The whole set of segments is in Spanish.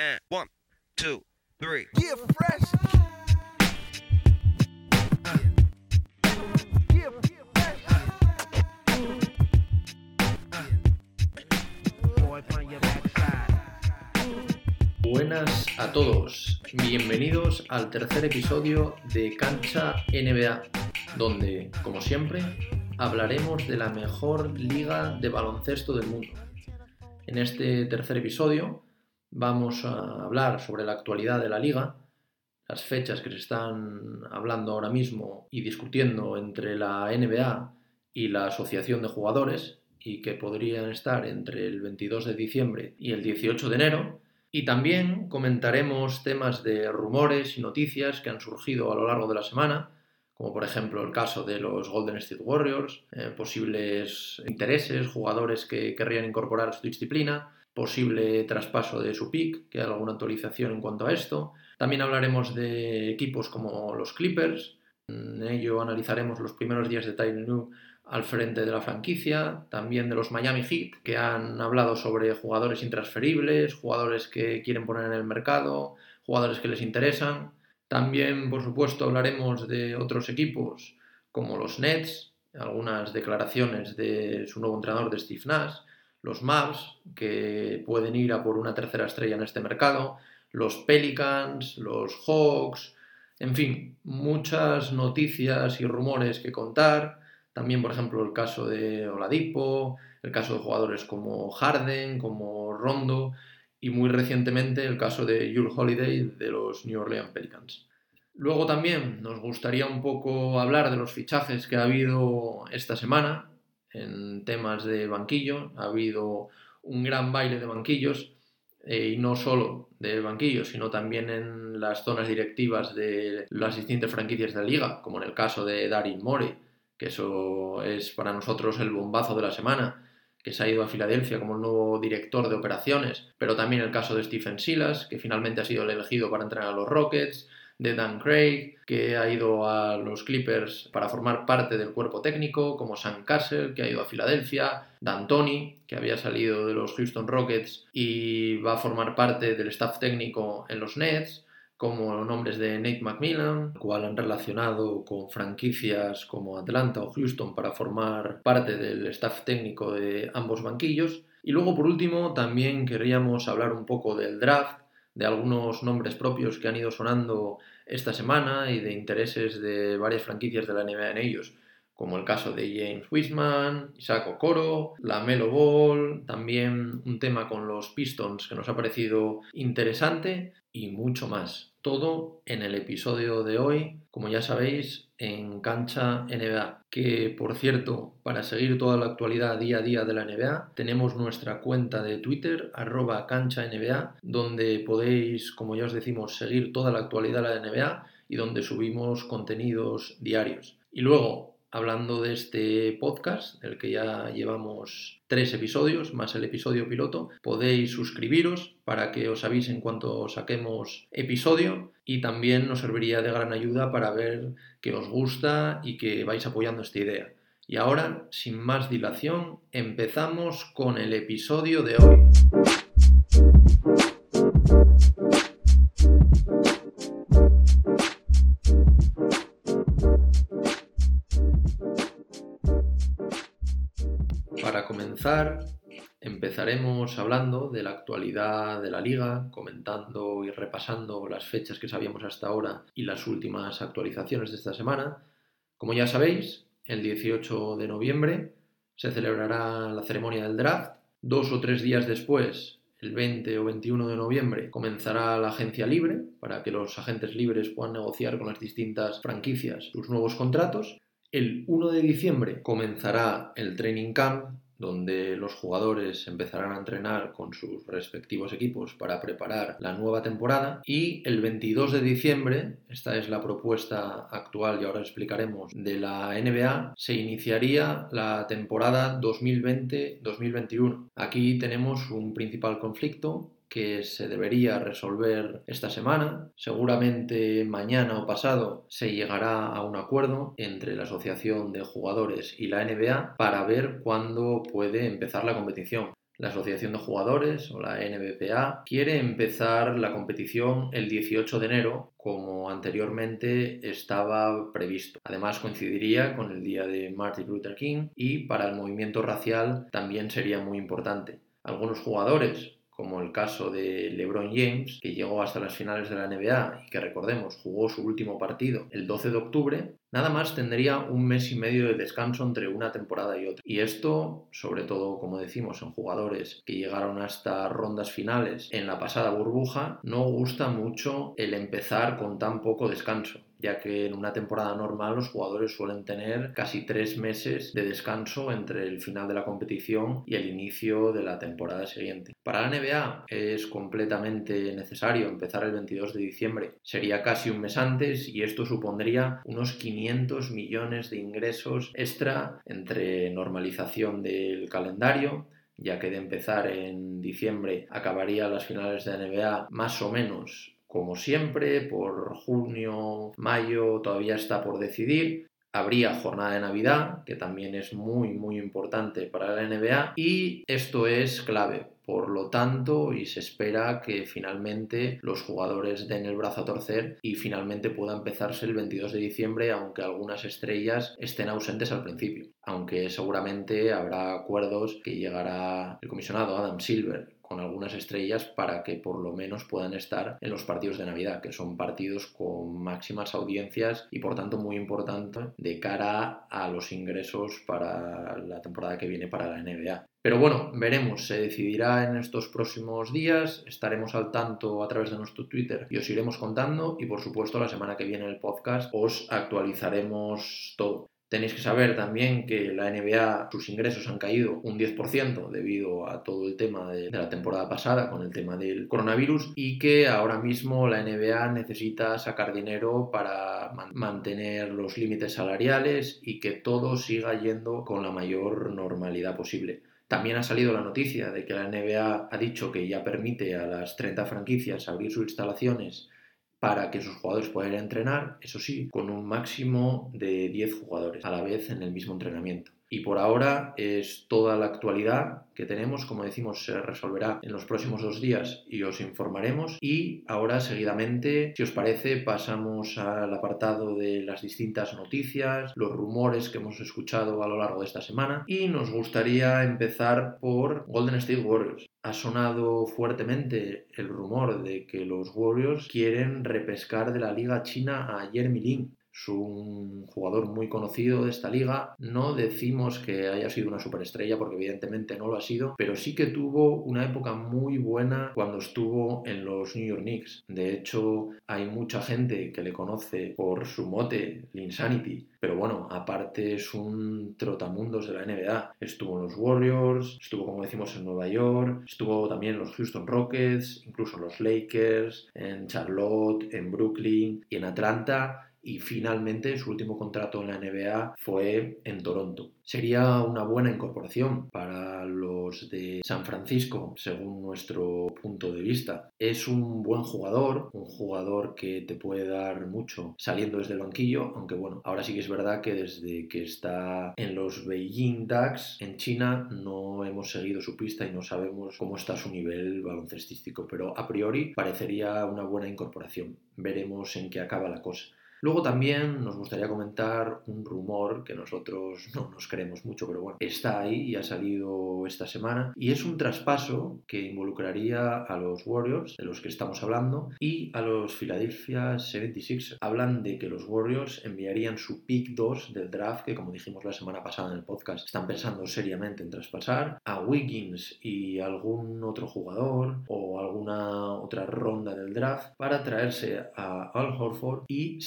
And one, two, three. Yeah, fresh. Yeah, fresh. Boy, from your backside. Buenas a todos, bienvenidos al tercer episodio de Cancha NBA, donde, como siempre, hablaremos de la mejor liga de baloncesto del mundo. En este tercer episodio vamos a hablar sobre la actualidad de la liga, las fechas que se están hablando ahora mismo y discutiendo entre la NBA y la Asociación de Jugadores y que podrían estar entre el 22 de diciembre y el 18 de enero. Y también comentaremos temas de rumores y noticias que han surgido a lo largo de la semana, como por ejemplo el caso de los Golden State Warriors, eh, posibles intereses, jugadores que querrían incorporar su disciplina, posible traspaso de su pick, que hay alguna actualización en cuanto a esto. También hablaremos de equipos como los Clippers, en ello analizaremos los primeros días de Tyler New al frente de la franquicia, también de los Miami Heat, que han hablado sobre jugadores intransferibles, jugadores que quieren poner en el mercado, jugadores que les interesan. También, por supuesto, hablaremos de otros equipos como los Nets, algunas declaraciones de su nuevo entrenador de Steve Nash, los Mavs, que pueden ir a por una tercera estrella en este mercado, los Pelicans, los Hawks, en fin, muchas noticias y rumores que contar. También, por ejemplo, el caso de Oladipo, el caso de jugadores como Harden, como Rondo y muy recientemente el caso de Jules Holiday de los New Orleans Pelicans. Luego también nos gustaría un poco hablar de los fichajes que ha habido esta semana en temas de banquillo. Ha habido un gran baile de banquillos eh, y no solo de banquillos, sino también en las zonas directivas de las distintas franquicias de la liga, como en el caso de Darin Morey, que eso es para nosotros el bombazo de la semana, que se ha ido a Filadelfia como el nuevo director de operaciones, pero también el caso de Stephen Silas, que finalmente ha sido el elegido para entrenar a los Rockets, de Dan Craig, que ha ido a los Clippers para formar parte del cuerpo técnico, como Sam Castle, que ha ido a Filadelfia, Dan Tony, que había salido de los Houston Rockets y va a formar parte del staff técnico en los Nets, como nombres de Nate McMillan, cual han relacionado con franquicias como Atlanta o Houston para formar parte del staff técnico de ambos banquillos. Y luego, por último, también querríamos hablar un poco del draft, de algunos nombres propios que han ido sonando esta semana y de intereses de varias franquicias de la NBA en ellos, como el caso de James Wiseman, Isaac Okoro, la Melo Ball, también un tema con los Pistons que nos ha parecido interesante y mucho más. Todo en el episodio de hoy, como ya sabéis, en Cancha NBA. Que por cierto, para seguir toda la actualidad día a día de la NBA, tenemos nuestra cuenta de Twitter, arroba cancha NBA, donde podéis, como ya os decimos, seguir toda la actualidad de la NBA y donde subimos contenidos diarios. Y luego, hablando de este podcast, del que ya llevamos tres episodios, más el episodio piloto, podéis suscribiros para que os avisen cuando saquemos episodio y también nos serviría de gran ayuda para ver que os gusta y que vais apoyando esta idea. Y ahora, sin más dilación, empezamos con el episodio de hoy. Empezaremos hablando de la actualidad de la liga, comentando y repasando las fechas que sabíamos hasta ahora y las últimas actualizaciones de esta semana. Como ya sabéis, el 18 de noviembre se celebrará la ceremonia del draft. Dos o tres días después, el 20 o 21 de noviembre, comenzará la agencia libre para que los agentes libres puedan negociar con las distintas franquicias sus nuevos contratos. El 1 de diciembre comenzará el training camp, donde los jugadores empezarán a entrenar con sus respectivos equipos para preparar la nueva temporada. Y el 22 de diciembre, esta es la propuesta actual y ahora explicaremos, de la NBA, se iniciaría la temporada 2020-2021. Aquí tenemos un principal conflicto que se debería resolver esta semana. Seguramente mañana o pasado se llegará a un acuerdo entre la Asociación de Jugadores y la NBA para ver cuándo puede empezar la competición. La Asociación de Jugadores, o la NBPA, quiere empezar la competición el 18 de enero, como anteriormente estaba previsto. Además, coincidiría con el día de Martin Luther King y para el movimiento racial también sería muy importante. Algunos jugadores, como el caso de LeBron James, que llegó hasta las finales de la NBA y que recordemos jugó su último partido el 12 de octubre, nada más tendría un mes y medio de descanso entre una temporada y otra. Y esto, sobre todo, como decimos, en jugadores que llegaron hasta rondas finales en la pasada burbuja, no gusta mucho el empezar con tan poco descanso ya que en una temporada normal los jugadores suelen tener casi tres meses de descanso entre el final de la competición y el inicio de la temporada siguiente. Para la NBA es completamente necesario empezar el 22 de diciembre, sería casi un mes antes y esto supondría unos 500 millones de ingresos extra entre normalización del calendario, ya que de empezar en diciembre acabaría las finales de NBA más o menos como siempre, por junio, mayo todavía está por decidir. Habría jornada de Navidad, que también es muy, muy importante para la NBA, y esto es clave. Por lo tanto, y se espera que finalmente los jugadores den el brazo a torcer y finalmente pueda empezarse el 22 de diciembre, aunque algunas estrellas estén ausentes al principio. Aunque seguramente habrá acuerdos que llegará el comisionado Adam Silver con algunas estrellas para que por lo menos puedan estar en los partidos de Navidad, que son partidos con máximas audiencias y por tanto muy importante de cara a los ingresos para la temporada que viene para la NBA. Pero bueno, veremos, se decidirá en estos próximos días, estaremos al tanto a través de nuestro Twitter y os iremos contando y por supuesto la semana que viene en el podcast os actualizaremos todo. Tenéis que saber también que la NBA, sus ingresos han caído un 10% debido a todo el tema de, la temporada pasada con el tema del coronavirus y que ahora mismo la NBA necesita sacar dinero para mantener los límites salariales y que todo siga yendo con la mayor normalidad posible. También ha salido la noticia de que la NBA ha dicho que ya permite a las 30 franquicias abrir sus instalaciones para que sus jugadores puedan entrenar, eso sí, con un máximo de 10 jugadores a la vez en el mismo entrenamiento. Y por ahora es toda la actualidad que tenemos, como decimos, se resolverá en los próximos dos días y os informaremos. Y ahora seguidamente, si os parece, pasamos al apartado de las distintas noticias, los rumores que hemos escuchado a lo largo de esta semana. Y nos gustaría empezar por Golden State Warriors. Ha sonado fuertemente el rumor de que los Warriors quieren repescar de la liga china a Jeremy Lin, es un jugador muy conocido de esta liga. No decimos que haya sido una superestrella porque evidentemente no lo ha sido, pero sí que tuvo una época muy buena cuando estuvo en los New York Knicks. De hecho, hay mucha gente que le conoce por su mote, Linsanity. Pero bueno, aparte es un trotamundos de la NBA. Estuvo en los Warriors, estuvo como decimos en Nueva York, estuvo también en los Houston Rockets, incluso en los Lakers, en Charlotte, en Brooklyn y en Atlanta y finalmente su último contrato en la NBA fue en Toronto. Sería una buena incorporación para los de San Francisco, según nuestro punto de vista. Es un buen jugador, un jugador que te puede dar mucho saliendo desde el banquillo, aunque bueno, ahora sí que es verdad que desde que está en los Beijing Ducks en China no hemos seguido su pista y no sabemos cómo está su nivel baloncestístico, pero a priori parecería una buena incorporación. Veremos en qué acaba la cosa. Luego también nos gustaría comentar un rumor que nosotros no nos creemos mucho, pero bueno, está ahí y ha salido esta semana. Y es un traspaso que involucraría a los Warriors, de los que estamos hablando, y a los Philadelphia 76. Hablan de que los Warriors enviarían su pick 2 del draft, que como dijimos la semana pasada en el podcast, están pensando seriamente en traspasar a Wiggins y algún otro jugador o alguna otra ronda del draft para traerse a Al Horford y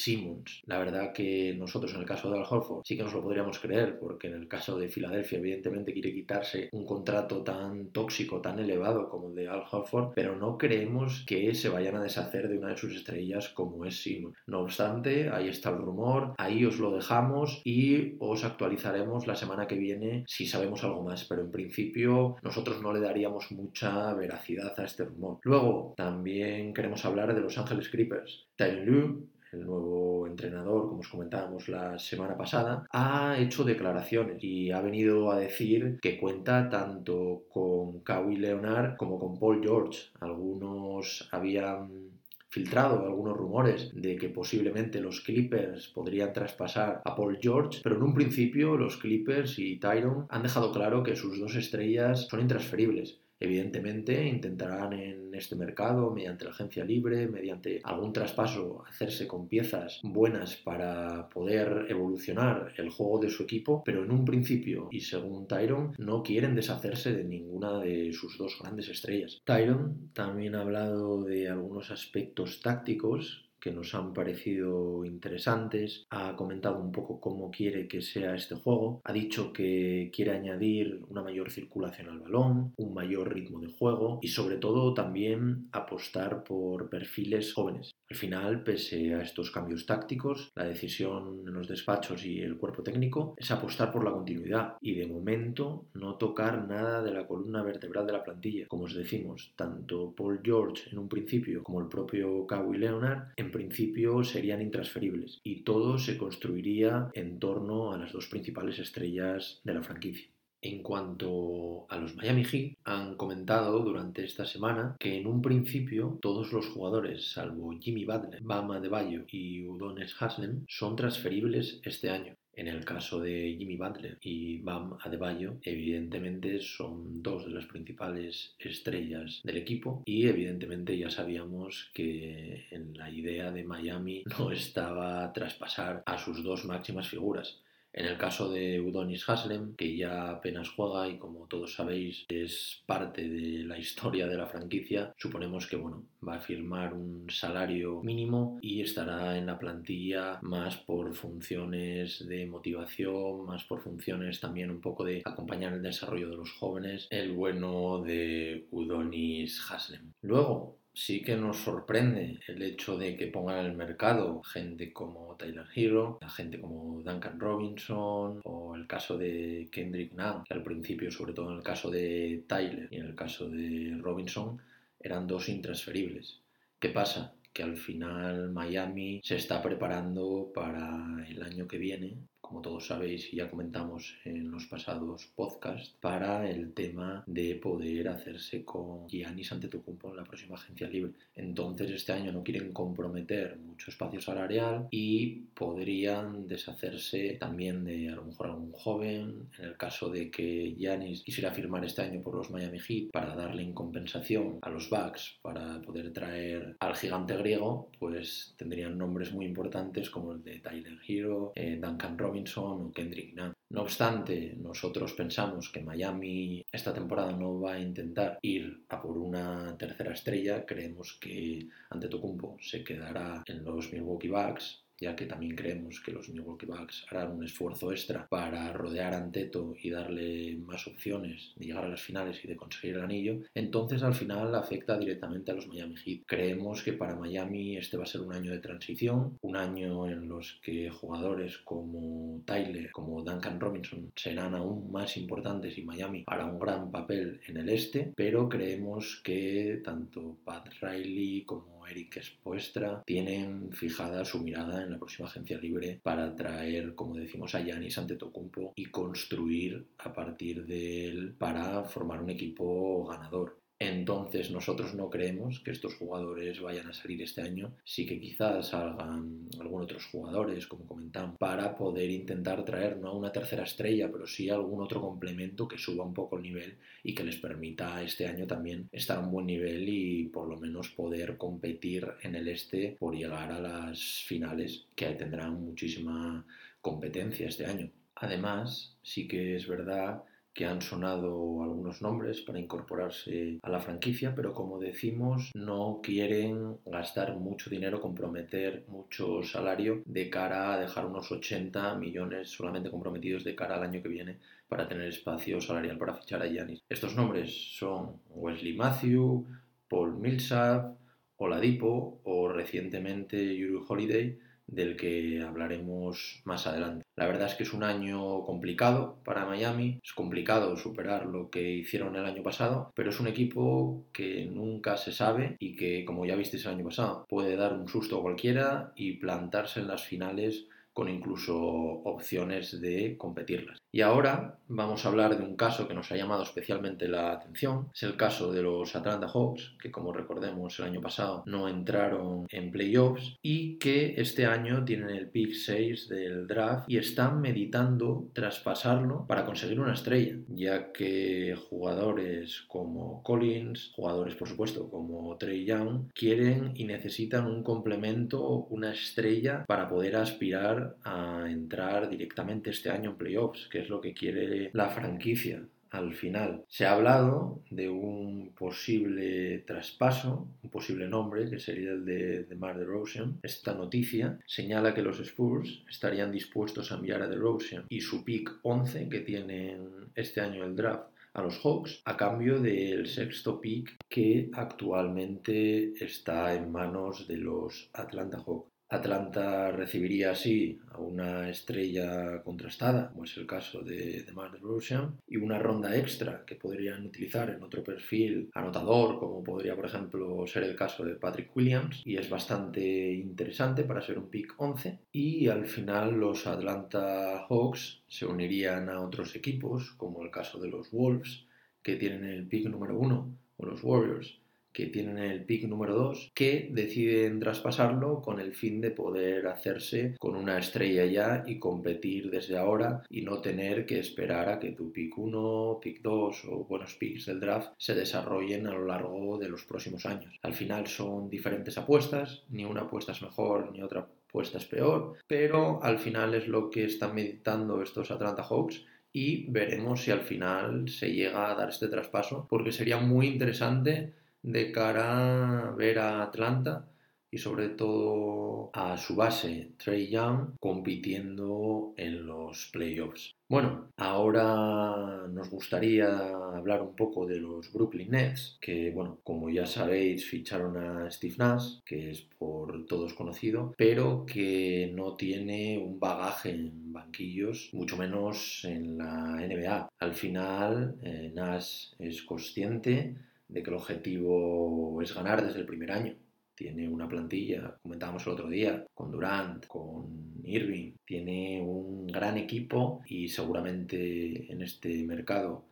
La verdad que nosotros en el caso de Al Horford sí que nos lo podríamos creer, porque en el caso de Filadelfia evidentemente quiere quitarse un contrato tan tóxico, tan elevado como el de Al Horford, pero no creemos que se vayan a deshacer de una de sus estrellas como es Simon. No obstante, ahí está el rumor, ahí os lo dejamos y os actualizaremos la semana que viene si sabemos algo más, pero en principio nosotros no le daríamos mucha veracidad a este rumor. Luego, también queremos hablar de Los Ángeles Clippers. Lu el nuevo entrenador, como os comentábamos la semana pasada, ha hecho declaraciones y ha venido a decir que cuenta tanto con Kawhi Leonard como con Paul George. Algunos habían filtrado algunos rumores de que posiblemente los Clippers podrían traspasar a Paul George, pero en un principio los Clippers y Tyron han dejado claro que sus dos estrellas son intransferibles. Evidentemente intentarán en este mercado, mediante la agencia libre, mediante algún traspaso, hacerse con piezas buenas para poder evolucionar el juego de su equipo, pero en un principio, y según Tyron, no quieren deshacerse de ninguna de sus dos grandes estrellas. Tyron también ha hablado de algunos aspectos tácticos que nos han parecido interesantes, ha comentado un poco cómo quiere que sea este juego, ha dicho que quiere añadir una mayor circulación al balón, un mayor ritmo de juego y sobre todo también apostar por perfiles jóvenes. Al final, pese a estos cambios tácticos, la decisión en los despachos y el cuerpo técnico es apostar por la continuidad y de momento no tocar nada de la columna vertebral de la plantilla. Como os decimos, tanto Paul George en un principio como el propio Kawhi Leonard en principio serían intransferibles y todo se construiría en torno a las dos principales estrellas de la franquicia. En cuanto a los Miami Heat, han comentado durante esta semana que en un principio todos los jugadores, salvo Jimmy Butler, Bama Bayo y Udonis Haslem, son transferibles este año. En el caso de Jimmy Butler y Bam Adebayo, evidentemente son dos de las principales estrellas del equipo y evidentemente ya sabíamos que en la idea de Miami no estaba traspasar a sus dos máximas figuras. En el caso de Udonis Haslem, que ya apenas juega y como todos sabéis es parte de la historia de la franquicia, suponemos que bueno, va a firmar un salario mínimo y estará en la plantilla más por funciones de motivación, más por funciones también un poco de acompañar el desarrollo de los jóvenes, el bueno de Udonis Haslem. Luego, sí que nos sorprende el hecho de que pongan el mercado gente como Tyler Hero, gente como Duncan Robinson o el caso de Kendrick Nunn, que al principio, sobre todo en el caso de Tyler y en el caso de Robinson, eran dos intransferibles. ¿Qué pasa? Que al final Miami se está preparando para el año que viene como todos sabéis y ya comentamos en los pasados podcasts, para el tema de poder hacerse con Giannis Antetokounmpo en la próxima agencia libre. Entonces este año no quieren comprometer mucho espacio salarial y podrían deshacerse también de a lo mejor algún joven, en el caso de que Giannis quisiera firmar este año por los Miami Heat para darle en compensación a los Bucks para poder traer al gigante griego, pues tendrían nombres muy importantes como el de Tyler Hero, eh, Duncan Robinson, o Kendrick. No obstante, nosotros pensamos que Miami esta temporada no va a intentar ir a por una tercera estrella. Creemos que Antetokounmpo se quedará en los Milwaukee Bucks ya que también creemos que los Milwaukee Bucks harán un esfuerzo extra para rodear a Anteto y darle más opciones de llegar a las finales y de conseguir el anillo, entonces al final afecta directamente a los Miami Heat. Creemos que para Miami este va a ser un año de transición, un año en los que jugadores como Tyler, como Duncan Robinson serán aún más importantes y Miami hará un gran papel en el este, pero creemos que tanto Pat Riley como Eric Espuestra tienen fijada su mirada en la próxima agencia libre para traer, como decimos, a Yanis Antetokounmpo y construir a partir de él para formar un equipo ganador. Entonces nosotros no creemos que estos jugadores vayan a salir este año. Sí que quizás salgan algunos otros jugadores, como comentamos, para poder intentar traer no a una tercera estrella, pero sí algún otro complemento que suba un poco el nivel y que les permita este año también estar a un buen nivel y por lo menos poder competir en el este por llegar a las finales que tendrán muchísima competencia este año. Además, sí que es verdad que han sonado algunos nombres para incorporarse a la franquicia, pero como decimos, no quieren gastar mucho dinero, comprometer mucho salario de cara a dejar unos 80 millones solamente comprometidos de cara al año que viene para tener espacio salarial para fichar a Yanis. Estos nombres son Wesley Matthew, Paul Millsap, Oladipo o recientemente Yuri Holiday, del que hablaremos más adelante. La verdad es que es un año complicado para Miami, es complicado superar lo que hicieron el año pasado, pero es un equipo que nunca se sabe y que, como ya visteis el año pasado, puede dar un susto a cualquiera y plantarse en las finales con incluso opciones de competirlas. Y ahora vamos a hablar de un caso que nos ha llamado especialmente la atención. Es el caso de los Atlanta Hawks, que como recordemos el año pasado no entraron en playoffs y que este año tienen el pick 6 del draft y están meditando traspasarlo para conseguir una estrella, ya que jugadores como Collins, jugadores por supuesto como Trey Young, quieren y necesitan un complemento, una estrella para poder aspirar a entrar directamente este año en playoffs, que es lo que quiere la franquicia al final. Se ha hablado de un posible traspaso, un posible nombre, que sería el de, de Mar DeRozan. Esta noticia señala que los Spurs estarían dispuestos a enviar a DeRozan y su pick 11, que tienen este año el draft, a los Hawks a cambio del sexto pick que actualmente está en manos de los Atlanta Hawks. Atlanta recibiría así a una estrella contrastada, como es el caso de, de Mark DeRozan, y una ronda extra que podrían utilizar en otro perfil anotador, como podría, por ejemplo, ser el caso de Patrick Williams, y es bastante interesante para ser un pick 11. Y al final los Atlanta Hawks se unirían a otros equipos, como el caso de los Wolves, que tienen el pick número 1, o los Warriors, que tienen el pick número 2, que deciden traspasarlo con el fin de poder hacerse con una estrella ya y competir desde ahora y no tener que esperar a que tu pick 1, pick 2 o buenos picks del draft se desarrollen a lo largo de los próximos años. Al final son diferentes apuestas, ni una apuesta es mejor ni otra apuesta es peor, pero al final es lo que están meditando estos Atlanta Hawks y veremos si al final se llega a dar este traspaso porque sería muy interesante de cara a ver a Atlanta y sobre todo a su base, Trey Young, compitiendo en los playoffs. Bueno, ahora nos gustaría hablar un poco de los Brooklyn Nets, que, bueno, como ya sabéis, ficharon a Steve Nash, que es por todos conocido, pero que no tiene un bagaje en banquillos, mucho menos en la NBA. Al final, eh, Nash es consciente de que el objetivo es ganar desde el primer año. Tiene una plantilla, comentábamos el otro día, con Durant, con Irving, tiene un gran equipo y seguramente en este mercado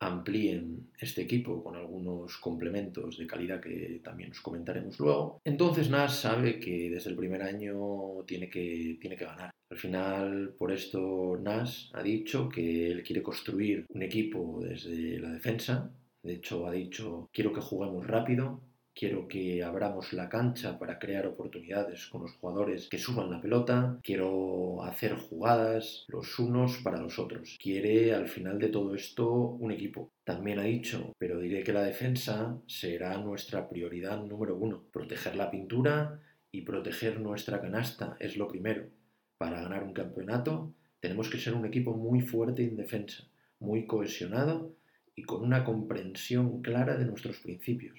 amplíen este equipo con algunos complementos de calidad que también os comentaremos luego. Entonces Nash sabe que desde el primer año tiene que, tiene que ganar. Al final, por esto Nash ha dicho que él quiere construir un equipo desde la defensa, de hecho, ha dicho, quiero que juguemos rápido, quiero que abramos la cancha para crear oportunidades con los jugadores que suban la pelota, quiero hacer jugadas los unos para los otros. Quiere al final de todo esto un equipo. También ha dicho, pero diré que la defensa será nuestra prioridad número uno. Proteger la pintura y proteger nuestra canasta es lo primero. Para ganar un campeonato tenemos que ser un equipo muy fuerte en defensa, muy cohesionado y con una comprensión clara de nuestros principios.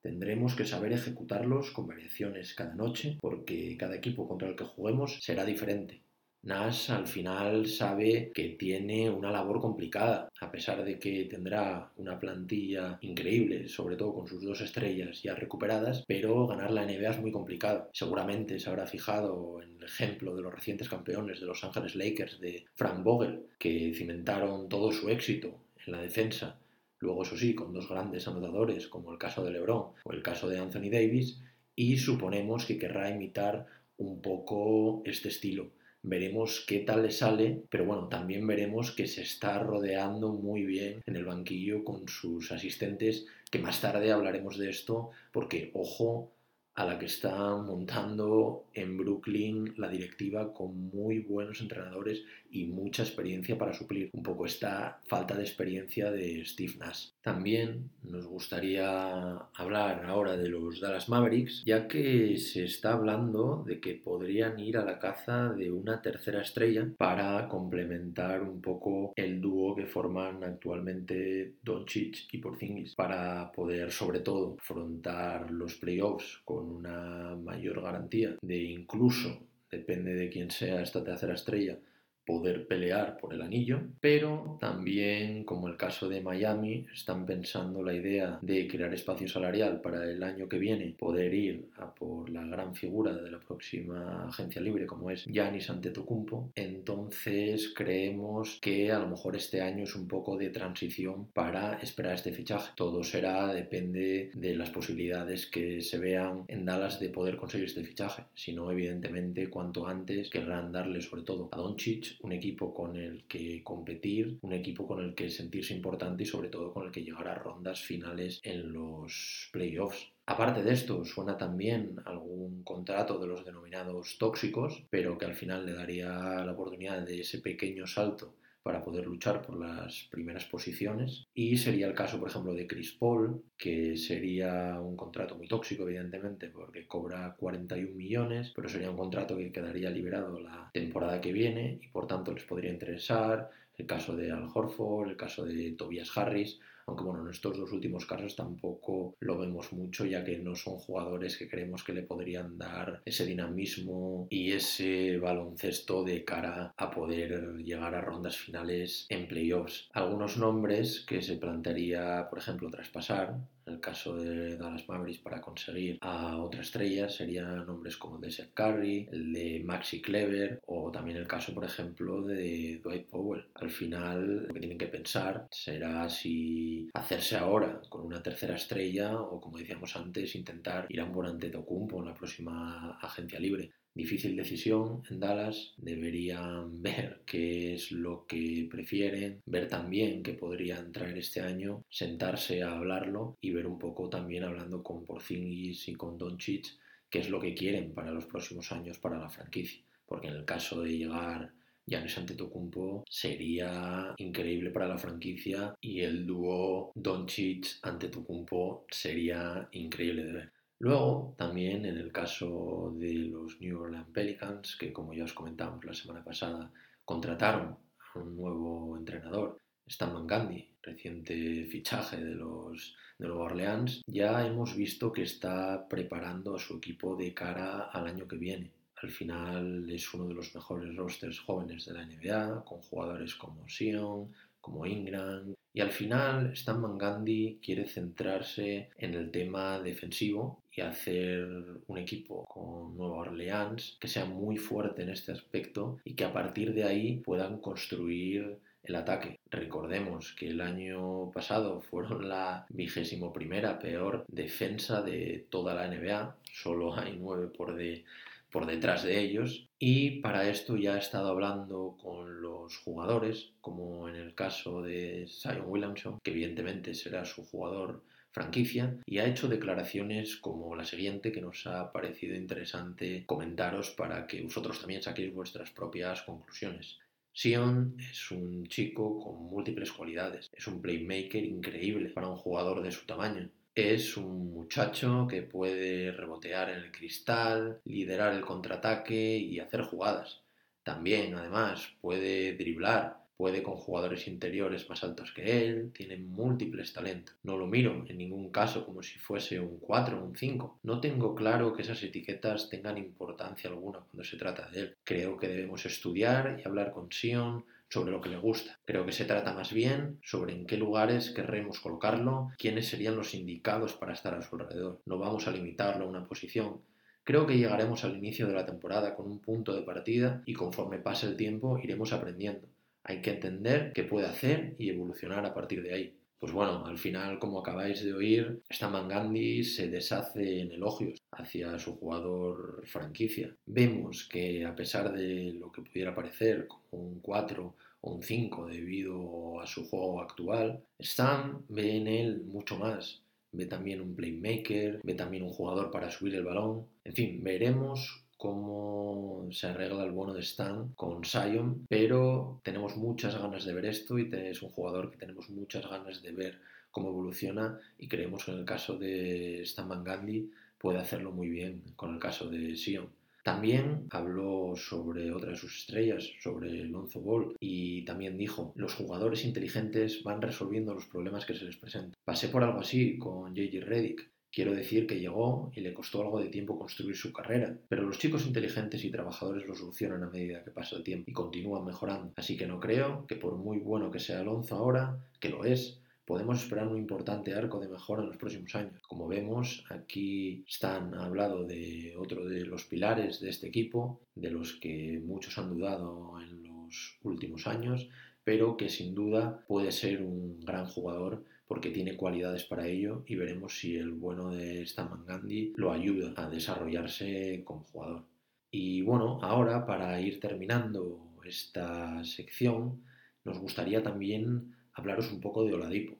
Tendremos que saber ejecutarlos con variaciones cada noche porque cada equipo contra el que juguemos será diferente. Nash al final sabe que tiene una labor complicada, a pesar de que tendrá una plantilla increíble, sobre todo con sus dos estrellas ya recuperadas, pero ganar la NBA es muy complicado. Seguramente se habrá fijado en el ejemplo de los recientes campeones de Los Ángeles Lakers de Frank Vogel, que cimentaron todo su éxito en la defensa. Luego, eso sí, con dos grandes anotadores, como el caso de LeBron o el caso de Anthony Davis, y suponemos que querrá imitar un poco este estilo. Veremos qué tal le sale, pero bueno, también veremos que se está rodeando muy bien en el banquillo con sus asistentes, que más tarde hablaremos de esto, porque ojo a la que está montando en Brooklyn la directiva con muy buenos entrenadores y mucha experiencia para suplir un poco esta falta de experiencia de Steve Nash. También nos gustaría hablar ahora de los Dallas Mavericks, ya que se está hablando de que podrían ir a la caza de una tercera estrella para complementar un poco el dúo que forman actualmente Doncic y Porzingis para poder sobre todo afrontar los playoffs con una mayor garantía de incluso depende de quién sea esta tercera estrella poder pelear por el anillo, pero también, como el caso de Miami, están pensando la idea de crear espacio salarial para el año que viene, poder ir a por la gran figura de la próxima agencia libre como es Giannis Antetokounmpo. Entonces creemos que a lo mejor este año es un poco de transición para esperar este fichaje. Todo será, depende de las posibilidades que se vean en Dallas de poder conseguir este fichaje. Si no, evidentemente, cuanto antes querrán darle sobre todo a Doncic un equipo con el que competir, un equipo con el que sentirse importante y sobre todo con el que llegar a rondas finales en los playoffs. Aparte de esto, suena también algún contrato de los denominados tóxicos, pero que al final le daría la oportunidad de ese pequeño salto para poder luchar por las primeras posiciones. Y sería el caso, por ejemplo, de Chris Paul, que sería un contrato muy tóxico, evidentemente, porque cobra 41 millones, pero sería un contrato que quedaría liberado la temporada que viene y por tanto les podría interesar. El caso de Al Horford, el caso de Tobias Harris, aunque bueno, en estos dos últimos casos tampoco lo vemos mucho, ya que no son jugadores que creemos que le podrían dar ese dinamismo y ese baloncesto de cara a poder llegar a rondas finales en playoffs. Algunos nombres que se plantearía, por ejemplo, traspasar, en el caso de Dallas Mavericks para conseguir a otra estrella serían nombres como de Seth Curry, el de Maxi Clever o también el caso, por ejemplo, de Dwight Powell. Al final, lo que tienen que pensar será si hacerse ahora con una tercera estrella o, como decíamos antes, intentar ir a un buen Antetokounmpo en la próxima agencia libre difícil decisión en Dallas, deberían ver qué es lo que prefieren, ver también qué podrían traer este año, sentarse a hablarlo y ver un poco también hablando con Porzingis y con Doncic qué es lo que quieren para los próximos años para la franquicia, porque en el caso de llegar Giannis Antetokounmpo sería increíble para la franquicia y el dúo Doncic Antetokounmpo sería increíble de ver. Luego, también en el caso de los New Orleans Pelicans, que como ya os comentamos la semana pasada, contrataron a un nuevo entrenador, Stan Gandhi, reciente fichaje de los de Nueva Orleans, ya hemos visto que está preparando a su equipo de cara al año que viene. Al final es uno de los mejores rosters jóvenes de la NBA, con jugadores como Sion, como Ingram, y al final Stan Gandhi quiere centrarse en el tema defensivo y hacer un equipo con Nueva Orleans que sea muy fuerte en este aspecto y que a partir de ahí puedan construir el ataque. Recordemos que el año pasado fueron la vigésimo primera peor defensa de toda la NBA, solo hay nueve por, de, por detrás de ellos y para esto ya he estado hablando con los jugadores, como en el caso de Zion Williamson, que evidentemente será su jugador franquicia y ha hecho declaraciones como la siguiente que nos ha parecido interesante comentaros para que vosotros también saquéis vuestras propias conclusiones. Sion es un chico con múltiples cualidades, es un playmaker increíble para un jugador de su tamaño. Es un muchacho que puede rebotear en el cristal, liderar el contraataque y hacer jugadas. También, además, puede driblar, puede con jugadores interiores más altos que él, tiene múltiples talentos. No lo miro en ningún caso como si fuese un 4 o un 5. No tengo claro que esas etiquetas tengan importancia alguna cuando se trata de él. Creo que debemos estudiar y hablar con Sion sobre lo que le gusta. Creo que se trata más bien sobre en qué lugares querremos colocarlo, quiénes serían los indicados para estar a su alrededor. No vamos a limitarlo a una posición, Creo que llegaremos al inicio de la temporada con un punto de partida y conforme pase el tiempo iremos aprendiendo. Hay que entender qué puede hacer y evolucionar a partir de ahí. Pues bueno, al final, como acabáis de oír, esta Mangandi se deshace en elogios hacia su jugador franquicia. Vemos que a pesar de lo que pudiera parecer como un 4 o un 5 debido a su juego actual, Stan ve en él mucho más. Ve también un playmaker, ve también un jugador para subir el balón. En fin, veremos cómo se arregla el bono de Stan con Sion, pero tenemos muchas ganas de ver esto y es un jugador que tenemos muchas ganas de ver cómo evoluciona y creemos que en el caso de Stan Van Gandhi puede hacerlo muy bien con el caso de Sion. También habló sobre otra de sus estrellas, sobre Lonzo Ball, y también dijo, los jugadores inteligentes van resolviendo los problemas que se les presentan. Pasé por algo así con JJ Redick, Quiero decir que llegó y le costó algo de tiempo construir su carrera, pero los chicos inteligentes y trabajadores lo solucionan a medida que pasa el tiempo y continúan mejorando. Así que no creo que por muy bueno que sea Alonso ahora, que lo es, podemos esperar un importante arco de mejora en los próximos años. Como vemos, aquí están hablado de otro de los pilares de este equipo, de los que muchos han dudado en los últimos años, pero que sin duda puede ser un gran jugador porque tiene cualidades para ello y veremos si el bueno de Staman Gandhi lo ayuda a desarrollarse como jugador. Y bueno, ahora para ir terminando esta sección, nos gustaría también hablaros un poco de Oladipo.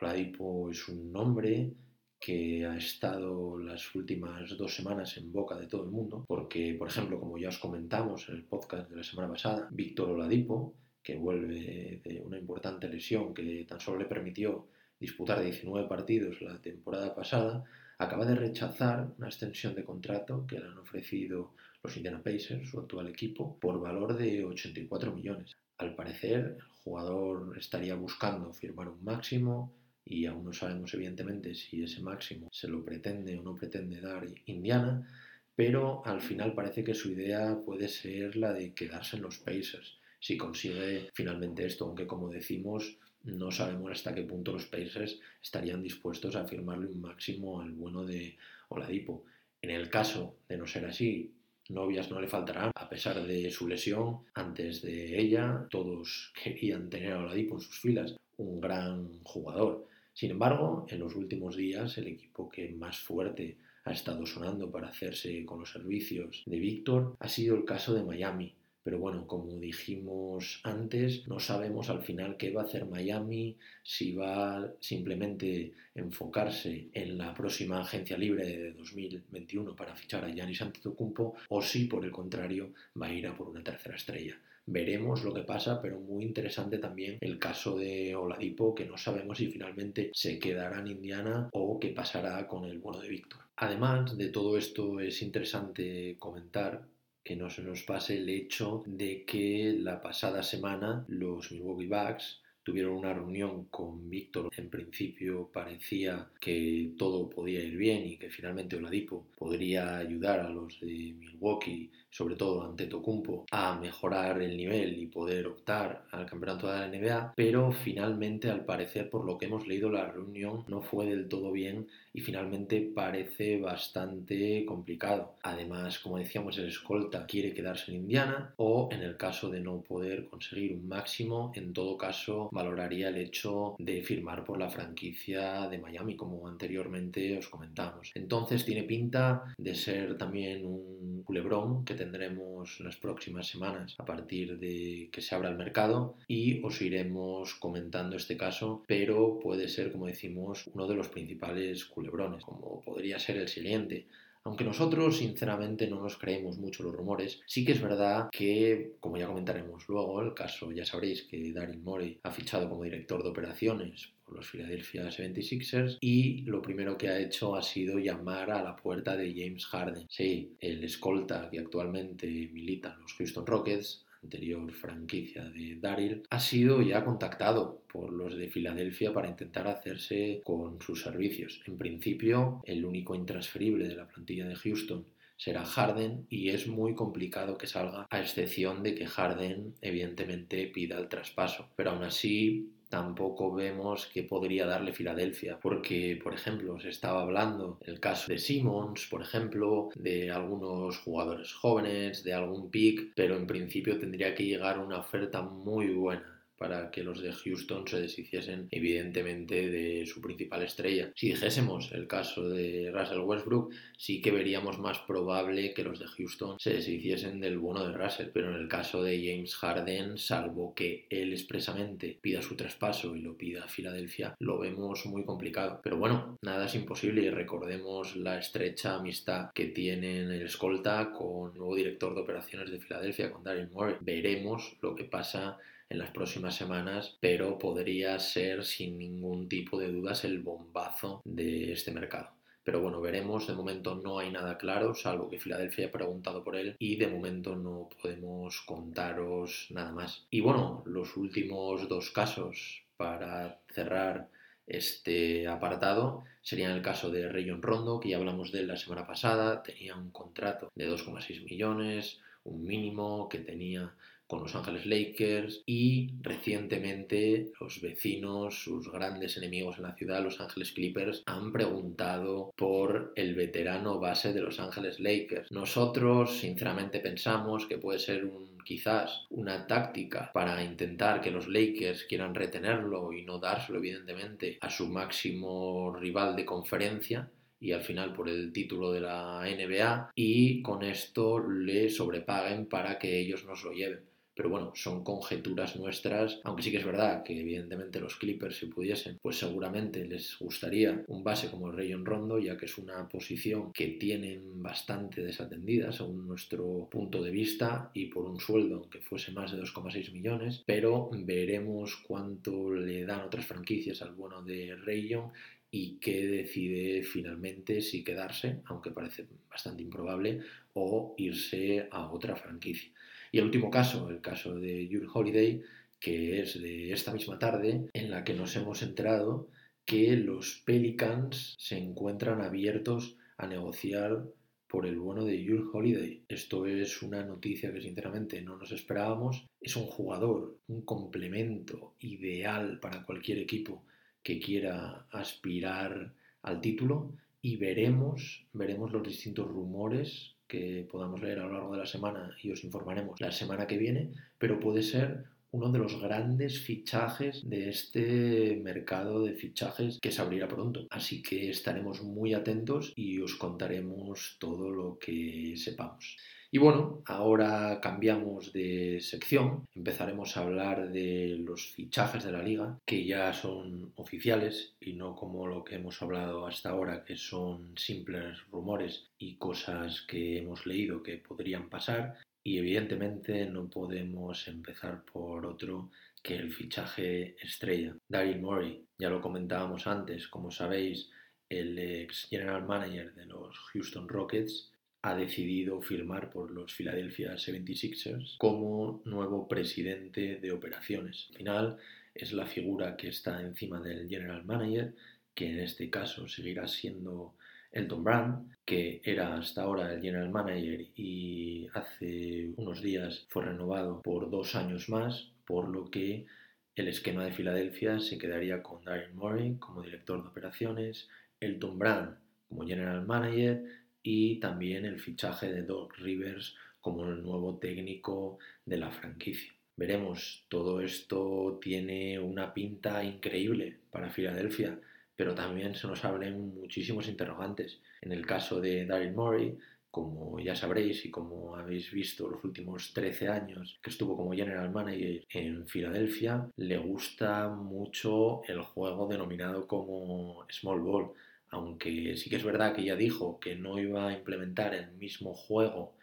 Oladipo es un nombre que ha estado las últimas dos semanas en boca de todo el mundo, porque, por ejemplo, como ya os comentamos en el podcast de la semana pasada, Víctor Oladipo que vuelve de una importante lesión que tan solo le permitió disputar 19 partidos la temporada pasada, acaba de rechazar una extensión de contrato que le han ofrecido los Indiana Pacers, su actual equipo, por valor de 84 millones. Al parecer, el jugador estaría buscando firmar un máximo y aún no sabemos evidentemente si ese máximo se lo pretende o no pretende dar Indiana, pero al final parece que su idea puede ser la de quedarse en los Pacers si consigue finalmente esto, aunque como decimos, no sabemos hasta qué punto los Pacers estarían dispuestos a firmarle un máximo al bueno de Oladipo. En el caso de no ser así, novias no le faltarán, a pesar de su lesión, antes de ella todos querían tener a Oladipo en sus filas, un gran jugador. Sin embargo, en los últimos días el equipo que más fuerte ha estado sonando para hacerse con los servicios de Víctor ha sido el caso de Miami, pero bueno, como dijimos antes, no sabemos al final qué va a hacer Miami, si va simplemente enfocarse en la próxima agencia libre de 2021 para fichar a Giannis Antetokounmpo o si por el contrario va a ir a por una tercera estrella. Veremos lo que pasa, pero muy interesante también el caso de Oladipo, que no sabemos si finalmente se quedará en Indiana o qué pasará con el bueno de Víctor. Además de todo esto es interesante comentar que no se nos pase el hecho de que la pasada semana los Milwaukee Bucks tuvieron una reunión con Víctor. En principio parecía que todo podía ir bien y que finalmente Oladipo podría ayudar a los de Milwaukee, sobre todo ante Tocumpo, a mejorar el nivel y poder optar al campeonato de la NBA, pero finalmente al parecer por lo que hemos leído la reunión no fue del todo bien y finalmente parece bastante complicado. Además, como decíamos, el escolta quiere quedarse en Indiana o en el caso de no poder conseguir un máximo, en todo caso valoraría el hecho de firmar por la franquicia de Miami, como anteriormente os comentamos. Entonces tiene pinta de ser también un culebrón que tendremos las próximas semanas a partir de que se abra el mercado y os iremos comentando este caso, pero puede ser, como decimos, uno de los principales culebrones, como podría ser el siguiente. Aunque nosotros sinceramente no nos creemos mucho los rumores, sí que es verdad que, como ya comentaremos luego, el caso ya sabréis que Daryl Morey ha fichado como director de operaciones por los Philadelphia 76ers y lo primero que ha hecho ha sido llamar a la puerta de James Harden. El escolta que actualmente milita en los Houston Rockets anterior franquicia de Daryl, ha sido ya contactado por los de Filadelfia para intentar hacerse con sus servicios. En principio, el único intransferible de la plantilla de Houston será Harden y es muy complicado que salga a excepción de que Harden evidentemente pida el traspaso. Pero aún así tampoco vemos que podría darle Filadelfia, porque, por ejemplo, se estaba hablando el caso de Simmons, por ejemplo, de algunos jugadores jóvenes, de algún pick, pero en principio tendría que llegar una oferta muy buena para que los de Houston se deshiciesen evidentemente de su principal estrella. Si dijésemos el caso de Russell Westbrook, sí que veríamos más probable que los de Houston se deshiciesen del bono de Russell, pero en el caso de James Harden, salvo que él expresamente pida su traspaso y lo pida a Filadelfia, lo vemos muy complicado. Pero bueno, nada es imposible y recordemos la estrecha amistad que tienen el escolta con el nuevo director de operaciones de Filadelfia, con Daryl Morey. Veremos lo que pasa en las próximas semanas, pero podría ser sin ningún tipo de dudas el bombazo de este mercado. Pero bueno, veremos. De momento no hay nada claro, salvo que Filadelfia ha preguntado por él y de momento no podemos contaros nada más. Y bueno, los últimos dos casos para cerrar este apartado sería en el caso de Rayon Rondo, que ya hablamos de él la semana pasada, tenía un contrato de 2,6 millones, un mínimo que tenía con Los Ángeles Lakers y recientemente los vecinos, sus grandes enemigos en la ciudad, Los Ángeles Clippers, han preguntado por el veterano base de Los Ángeles Lakers. Nosotros sinceramente pensamos que puede ser un quizás una táctica para intentar que los Lakers quieran retenerlo y no dárselo evidentemente a su máximo rival de conferencia y al final por el título de la NBA y con esto le sobrepaguen para que ellos nos lo lleven. Pero bueno, son conjeturas nuestras, aunque sí que es verdad que evidentemente los Clippers si pudiesen, pues seguramente les gustaría un base como el Rayon Rondo, ya que es una posición que tienen bastante desatendida según nuestro punto de vista y por un sueldo aunque fuese más de 2,6 millones, pero veremos cuánto le dan otras franquicias al bueno de Rayon y qué decide finalmente si quedarse, aunque parece bastante improbable, o irse a otra franquicia. Y el último caso, el caso de June Holiday, que es de esta misma tarde, en la que nos hemos enterado que los Pelicans se encuentran abiertos a negociar por el bueno de June Holiday. Esto es una noticia que sinceramente no nos esperábamos. Es un jugador, un complemento ideal para cualquier equipo que quiera aspirar al título y veremos, veremos los distintos rumores que podamos leer a lo largo de la semana y os informaremos la semana que viene, pero puede ser uno de los grandes fichajes de este mercado de fichajes que se abrirá pronto. Así que estaremos muy atentos y os contaremos todo lo que sepamos. Y bueno, ahora cambiamos de sección, empezaremos a hablar de los fichajes de la liga, que ya son oficiales y no como lo que hemos hablado hasta ahora, que son simples rumores y cosas que hemos leído que podrían pasar. Y evidentemente no podemos empezar por otro que el fichaje estrella. Daryl Morey, ya lo comentábamos antes, como sabéis, el ex general manager de los Houston Rockets ha decidido firmar por los Philadelphia 76ers como nuevo presidente de operaciones. Al final es la figura que está encima del general manager, que en este caso seguirá siendo Elton Brand, que era hasta ahora el general manager y hace unos días fue renovado por dos años más, por lo que el esquema de Filadelfia se quedaría con Darren Murray como director de operaciones, Elton Brand como general manager y también el fichaje de Doc Rivers como el nuevo técnico de la franquicia. Veremos, todo esto tiene una pinta increíble para Filadelfia, pero también se nos abren muchísimos interrogantes. En el caso de Daryl Morey, como ya sabréis y como habéis visto los últimos 13 años que estuvo como general manager en Filadelfia, le gusta mucho el juego denominado como small ball, aunque sí que es verdad que ya dijo que no iba a implementar el mismo juego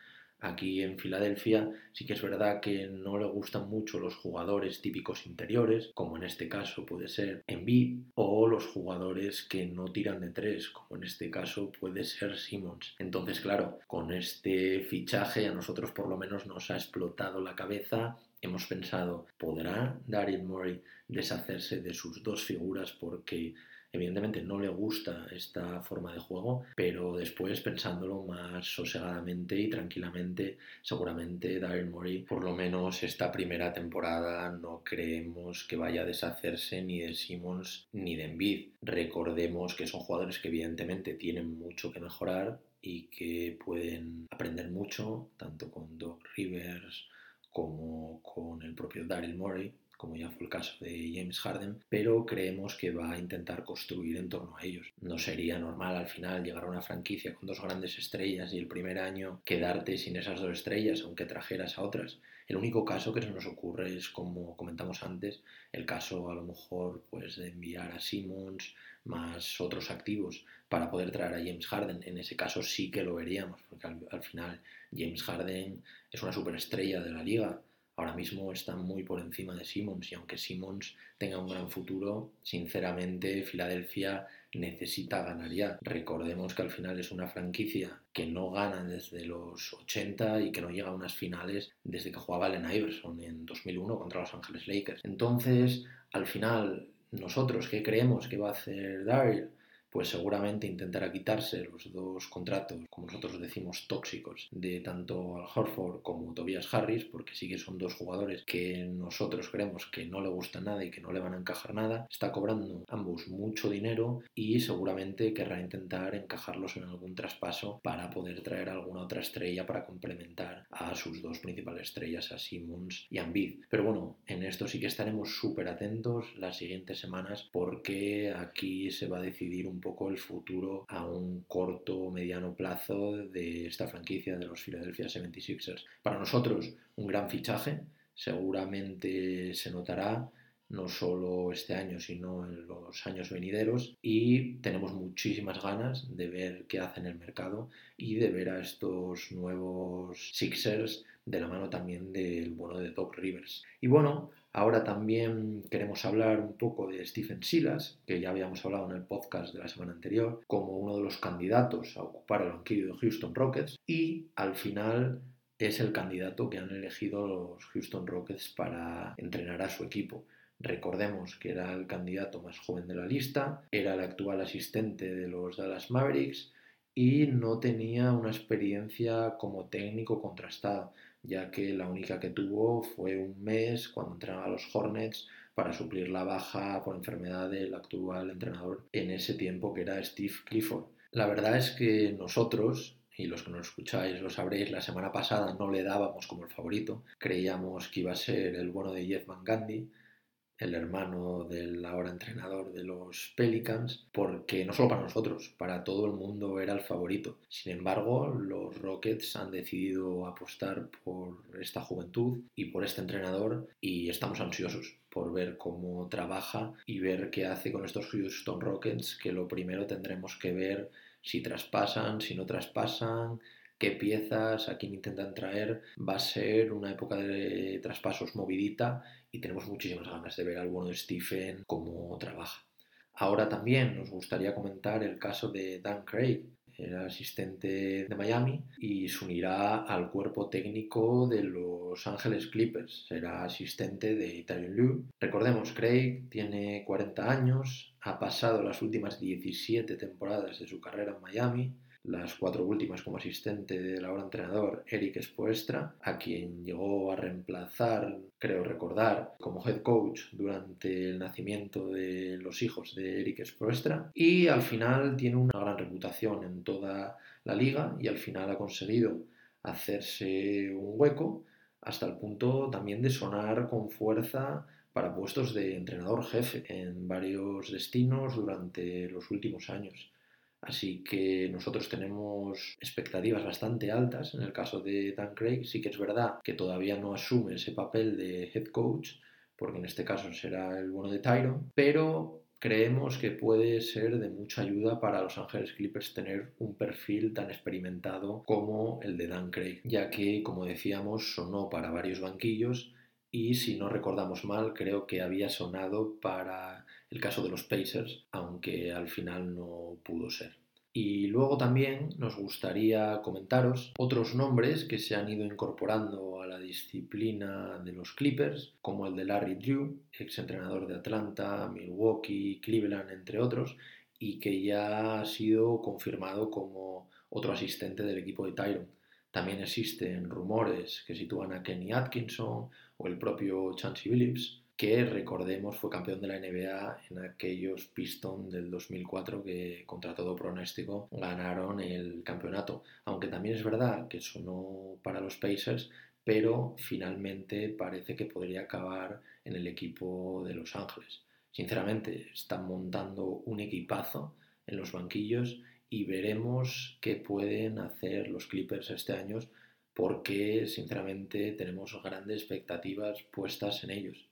aquí en Filadelfia, sí que es verdad que no le gustan mucho los jugadores típicos interiores, como en este caso puede ser Embiid, o los jugadores que no tiran de tres, como en este caso puede ser Simmons. Entonces, claro, con este fichaje a nosotros por lo menos nos ha explotado la cabeza hemos pensado, ¿podrá Daryl Murray deshacerse de sus dos figuras porque Evidentemente no le gusta esta forma de juego, pero después pensándolo más sosegadamente y tranquilamente, seguramente Daryl Morey, por lo menos esta primera temporada, no creemos que vaya a deshacerse ni de Simmons ni de Embiid. Recordemos que son jugadores que evidentemente tienen mucho que mejorar y que pueden aprender mucho, tanto con Doc Rivers como con el propio Daryl Morey como ya fue el caso de James Harden, pero creemos que va a intentar construir en torno a ellos. No sería normal al final llegar a una franquicia con dos grandes estrellas y el primer año quedarte sin esas dos estrellas, aunque trajeras a otras. El único caso que se nos ocurre es, como comentamos antes, el caso a lo mejor pues, de enviar a Simmons más otros activos para poder traer a James Harden. En ese caso sí que lo veríamos, porque al, al final James Harden es una superestrella de la liga ahora mismo está muy por encima de Simmons y aunque Simmons tenga un gran futuro, sinceramente Filadelfia necesita ganar ya. Recordemos que al final es una franquicia que no gana desde los 80 y que no llega a unas finales desde que jugaba Allen Iverson en 2001 contra los Angeles Lakers. Entonces, al final nosotros, ¿qué creemos que va a hacer Daryl? Pues seguramente intentará quitarse los dos contratos, como nosotros decimos, tóxicos, de tanto Al Horford como Tobias Harris, porque sí que son dos jugadores que nosotros creemos que no le gustan nada y que no le van a encajar nada. Está cobrando ambos mucho dinero y seguramente querrá intentar encajarlos en algún traspaso para poder traer alguna otra estrella para complementar a sus dos principales estrellas, a Simmons y a Embiid. Pero bueno, en esto sí que estaremos súper atentos las siguientes semanas porque aquí se va a decidir un poco el futuro a un corto o mediano plazo de esta franquicia de los Philadelphia 76ers. Para nosotros, un gran fichaje, seguramente se notará no solo este año, sino en los años venideros y tenemos muchísimas ganas de ver qué hace en el mercado y de ver a estos nuevos Sixers de la mano también del bueno de Doc Rivers. Y bueno, ahora también queremos hablar un poco de Stephen Silas, que ya habíamos hablado en el podcast de la semana anterior, como uno de los candidatos a ocupar el banquillo de Houston Rockets y al final es el candidato que han elegido los Houston Rockets para entrenar a su equipo. Recordemos que era el candidato más joven de la lista, era el actual asistente de los Dallas Mavericks y no tenía una experiencia como técnico contrastada, ya que la única que tuvo fue un mes cuando entrenaba a los Hornets para suplir la baja por enfermedad del actual entrenador en ese tiempo que era Steve Clifford. La verdad es que nosotros, y los que nos escucháis lo sabréis, la semana pasada no le dábamos como el favorito, creíamos que iba a ser el bueno de Jeff Van el hermano del ahora entrenador de los Pelicans, porque no solo para nosotros, para todo el mundo era el favorito. Sin embargo, los Rockets han decidido apostar por esta juventud y por este entrenador y estamos ansiosos por ver cómo trabaja y ver qué hace con estos Houston Rockets, que lo primero tendremos que ver si traspasan, si no traspasan, qué piezas, a quién intentan traer. Va a ser una época de traspasos movidita y tenemos muchísimas ganas de ver al bueno de Stephen cómo trabaja. Ahora también nos gustaría comentar el caso de Dan Craig, era asistente de Miami y se unirá al cuerpo técnico de Los Ángeles Clippers. Será asistente de Tyronn Lue. Recordemos, Craig tiene 40 años, ha pasado las últimas 17 temporadas de su carrera en Miami, las cuatro últimas como asistente del ahora entrenador Eric Spoestra, a quien llegó a reemplazar, creo recordar, como head coach durante el nacimiento de los hijos de Eric Spoestra, y al final tiene una gran reputación en toda la liga y al final ha conseguido hacerse un hueco hasta el punto también de sonar con fuerza para puestos de entrenador jefe en varios destinos durante los últimos años. Así que nosotros tenemos expectativas bastante altas. En el caso de Dan Craig, sí que es verdad que todavía no asume ese papel de head coach, porque en este caso será el bueno de Tyron, pero creemos que puede ser de mucha ayuda para Los Ángeles Clippers tener un perfil tan experimentado como el de Dan Craig, ya que, como decíamos, sonó para varios banquillos y si no recordamos mal, creo que había sonado para el caso de los Pacers, aunque al final no pudo ser. Y luego también nos gustaría comentaros otros nombres que se han ido incorporando a la disciplina de los Clippers, como el de Larry Drew, ex entrenador de Atlanta, Milwaukee, Cleveland, entre otros, y que ya ha sido confirmado como otro asistente del equipo de Tyron. También existen rumores que sitúan a Kenny Atkinson o el propio Chansey Billups, que recordemos fue campeón de la NBA en aquellos Pistons del 2004 que contra todo pronóstico ganaron el campeonato. Aunque también es verdad que sonó para los Pacers, pero finalmente parece que podría acabar en el equipo de Los Ángeles. Sinceramente, están montando un equipazo en los banquillos y veremos qué pueden hacer los Clippers este año porque sinceramente tenemos grandes expectativas puestas en ellos.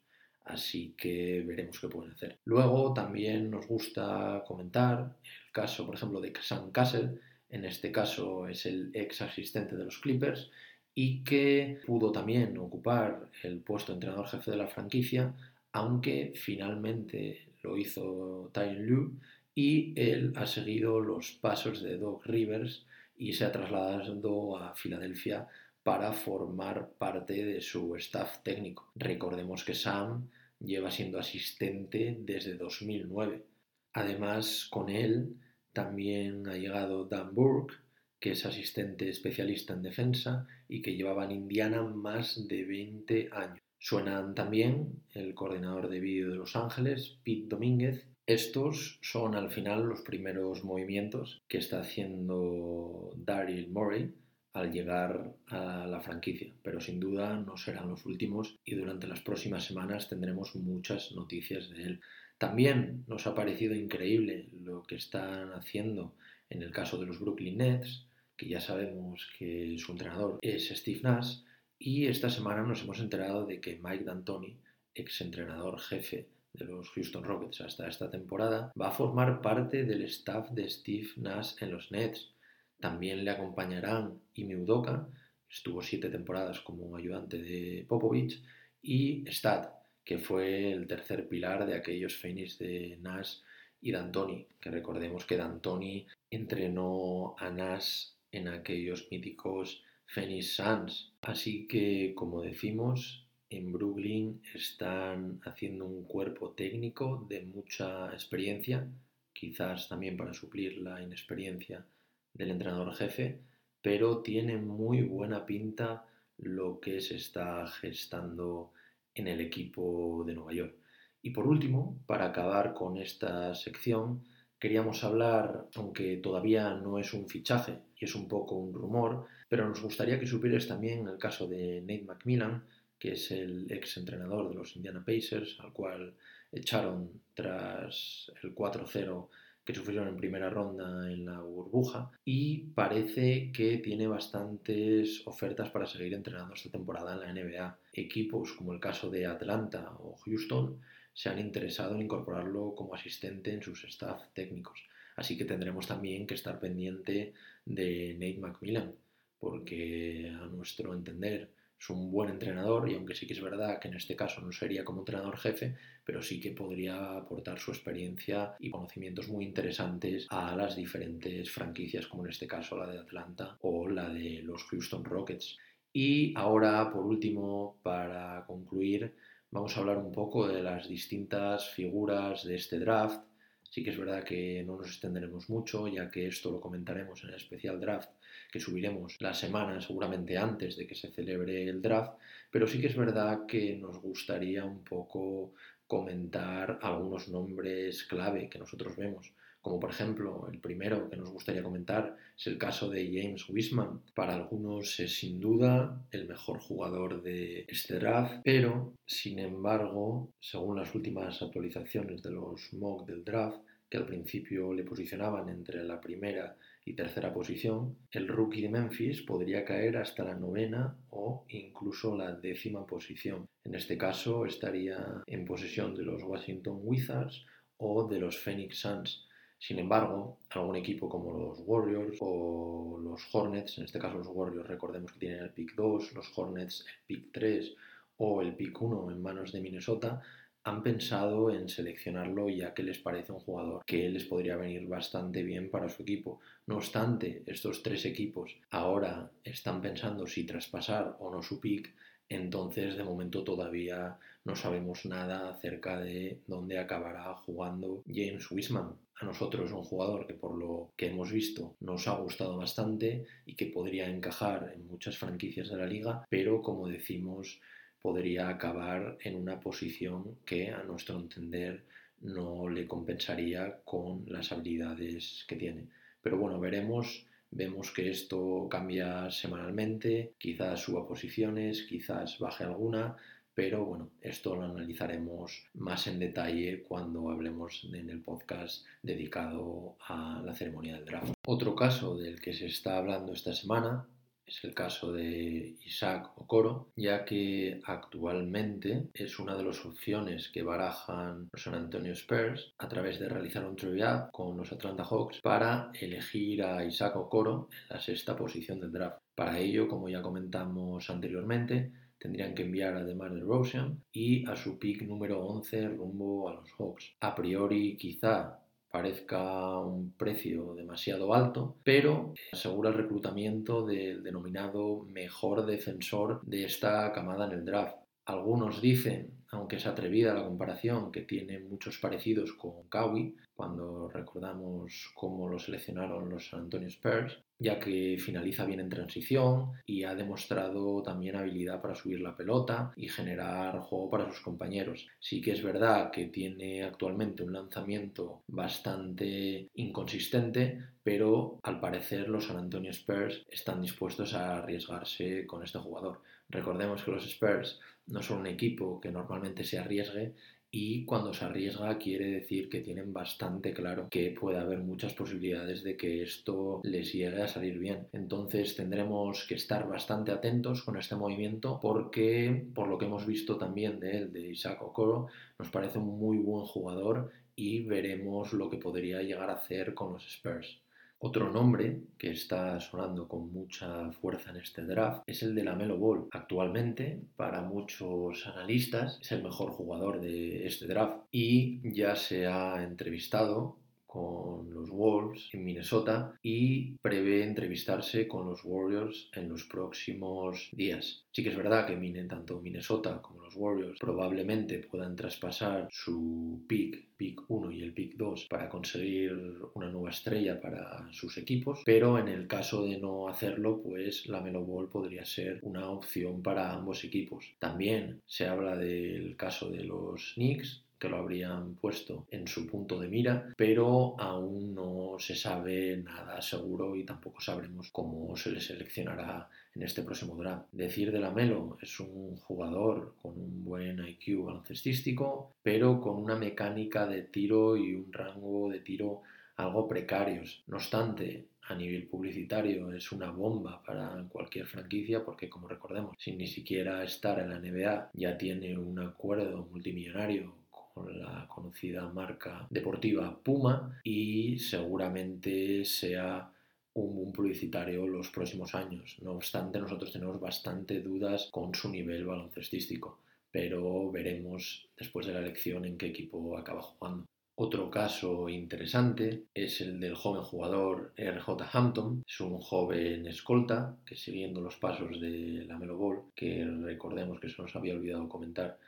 Así que veremos qué pueden hacer. Luego también nos gusta comentar el caso, por ejemplo, de Sam Castle. En este caso es el ex asistente de los Clippers y que pudo también ocupar el puesto de entrenador jefe de la franquicia, aunque finalmente lo hizo Tyron Lue y él ha seguido los pasos de Doc Rivers y se ha trasladado a Filadelfia para formar parte de su staff técnico. Recordemos que Sam lleva siendo asistente desde 2009. Además, con él también ha llegado Dan Burke, que es asistente especialista en defensa y que llevaba en Indiana más de 20 años. Suenan también el coordinador de vídeo de Los Ángeles, Pete Domínguez. Estos son al final los primeros movimientos que está haciendo Daryl Morey al llegar a la franquicia, pero sin duda no serán los últimos y durante las próximas semanas tendremos muchas noticias de él. También nos ha parecido increíble lo que están haciendo en el caso de los Brooklyn Nets, que ya sabemos que su entrenador es Steve Nash, y esta semana nos hemos enterado de que Mike D'Antoni, ex entrenador jefe de los Houston Rockets hasta esta temporada, va a formar parte del staff de Steve Nash en los Nets. También le acompañarán Imi Udoka, estuvo siete temporadas como ayudante de Popovich, y Stad, que fue el tercer pilar de aquellos Phoenix de Nash y D'Antoni, que recordemos que D'Antoni entrenó a Nash en aquellos míticos Phoenix Suns. Así que, como decimos, en Brooklyn están haciendo un cuerpo técnico de mucha experiencia, quizás también para suplir la inexperiencia del entrenador jefe, pero tiene muy buena pinta lo que se está gestando en el equipo de Nueva York. Y por último, para acabar con esta sección, queríamos hablar, aunque todavía no es un fichaje y es un poco un rumor, pero nos gustaría que supieras también el caso de Nate McMillan, que es el ex entrenador de los Indiana Pacers, al cual echaron tras el 4-0 que sufrieron en primera ronda en la burbuja y parece que tiene bastantes ofertas para seguir entrenando esta temporada en la NBA. Equipos como el caso de Atlanta o Houston se han interesado en incorporarlo como asistente en sus staff técnicos. Así que tendremos también que estar pendiente de Nate McMillan, porque a nuestro entender es un buen entrenador y aunque sí que es verdad que en este caso no sería como entrenador jefe, pero sí que podría aportar su experiencia y conocimientos muy interesantes a las diferentes franquicias, como en este caso la de Atlanta o la de los Houston Rockets. Y ahora, por último, para concluir, vamos a hablar un poco de las distintas figuras de este draft. Sí que es verdad que no nos extenderemos mucho, ya que esto lo comentaremos en el especial draft que subiremos la semana seguramente antes de que se celebre el draft, pero sí que es verdad que nos gustaría un poco comentar algunos nombres clave que nosotros vemos como por ejemplo el primero que nos gustaría comentar es el caso de James Wiseman. Para algunos es sin duda el mejor jugador de este draft, pero sin embargo, según las últimas actualizaciones de los mock del draft, que al principio le posicionaban entre la primera y tercera posición, el rookie de Memphis podría caer hasta la novena o incluso la décima posición. En este caso estaría en posesión de los Washington Wizards o de los Phoenix Suns. Sin embargo, algún equipo como los Warriors o los Hornets, en este caso los Warriors recordemos que tienen el pick 2, los Hornets el pick 3 o el pick 1 en manos de Minnesota, han pensado en seleccionarlo ya que les parece un jugador que les podría venir bastante bien para su equipo. No obstante, estos tres equipos ahora están pensando si traspasar o no su pick, entonces de momento todavía no sabemos nada acerca de dónde acabará jugando James Wiseman. A nosotros es un jugador que por lo que hemos visto nos ha gustado bastante y que podría encajar en muchas franquicias de la liga, pero como decimos podría acabar en una posición que a nuestro entender no le compensaría con las habilidades que tiene. Pero bueno, veremos Vemos que esto cambia semanalmente, quizás suba posiciones, quizás baje alguna, pero bueno, esto lo analizaremos más en detalle cuando hablemos en el podcast dedicado a la ceremonia del draft. Otro caso del que se está hablando esta semana es el caso de Isaac Okoro, ya que actualmente es una de las opciones que barajan los San Antonio Spurs a través de realizar un trade con los Atlanta Hawks para elegir a Isaac Okoro en la sexta posición del draft. Para ello, como ya comentamos anteriormente, tendrían que enviar a DeMar DeRozan y a su pick número 11 rumbo a los Hawks. A priori, quizá parezca un precio demasiado alto, pero asegura el reclutamiento del denominado mejor defensor de esta camada en el draft. Algunos dicen, aunque es atrevida la comparación, que tiene muchos parecidos con Kawhi, cuando recordamos cómo lo seleccionaron los San Antonio Spurs, ya que finaliza bien en transición y ha demostrado también habilidad para subir la pelota y generar juego para sus compañeros. Sí que es verdad que tiene actualmente un lanzamiento bastante inconsistente, pero al parecer los San Antonio Spurs están dispuestos a arriesgarse con este jugador. Recordemos que los Spurs no son un equipo que normalmente se arriesgue y cuando se arriesga quiere decir que tienen bastante claro que puede haber muchas posibilidades de que esto les llegue a salir bien. Entonces tendremos que estar bastante atentos con este movimiento porque por lo que hemos visto también de él, de Isaac Okoro, nos parece un muy buen jugador y veremos lo que podría llegar a hacer con los Spurs. Otro nombre que está sonando con mucha fuerza en este draft es el de la Melo Ball. Actualmente, para muchos analistas, es el mejor jugador de este draft y ya se ha entrevistado con los Wolves en Minnesota y prevé entrevistarse con los Warriors en los próximos días. Sí que es verdad que tanto Minnesota como los Warriors probablemente puedan traspasar su pick, pick 1 y el pick 2 para conseguir una nueva estrella para sus equipos, pero en el caso de no hacerlo, pues la Melo Ball podría ser una opción para ambos equipos. También se habla del caso de los Knicks, que lo habrían puesto en su punto de mira, pero aún no se sabe nada seguro y tampoco sabremos cómo se le seleccionará en este próximo draft. Decir de Lamelo es un jugador con un buen IQ baloncestístico, pero con una mecánica de tiro y un rango de tiro algo precarios. No obstante, a nivel publicitario es una bomba para cualquier franquicia porque como recordemos, sin ni siquiera estar en la NBA ya tiene un acuerdo multimillonario con la conocida marca deportiva Puma y seguramente sea un boom publicitario los próximos años. No obstante, nosotros tenemos bastante dudas con su nivel baloncestístico, pero veremos después de la elección en qué equipo acaba jugando. Otro caso interesante es el del joven jugador RJ Hampton. Es un joven escolta que siguiendo los pasos de la Melo Ball, que recordemos que se nos había olvidado comentar,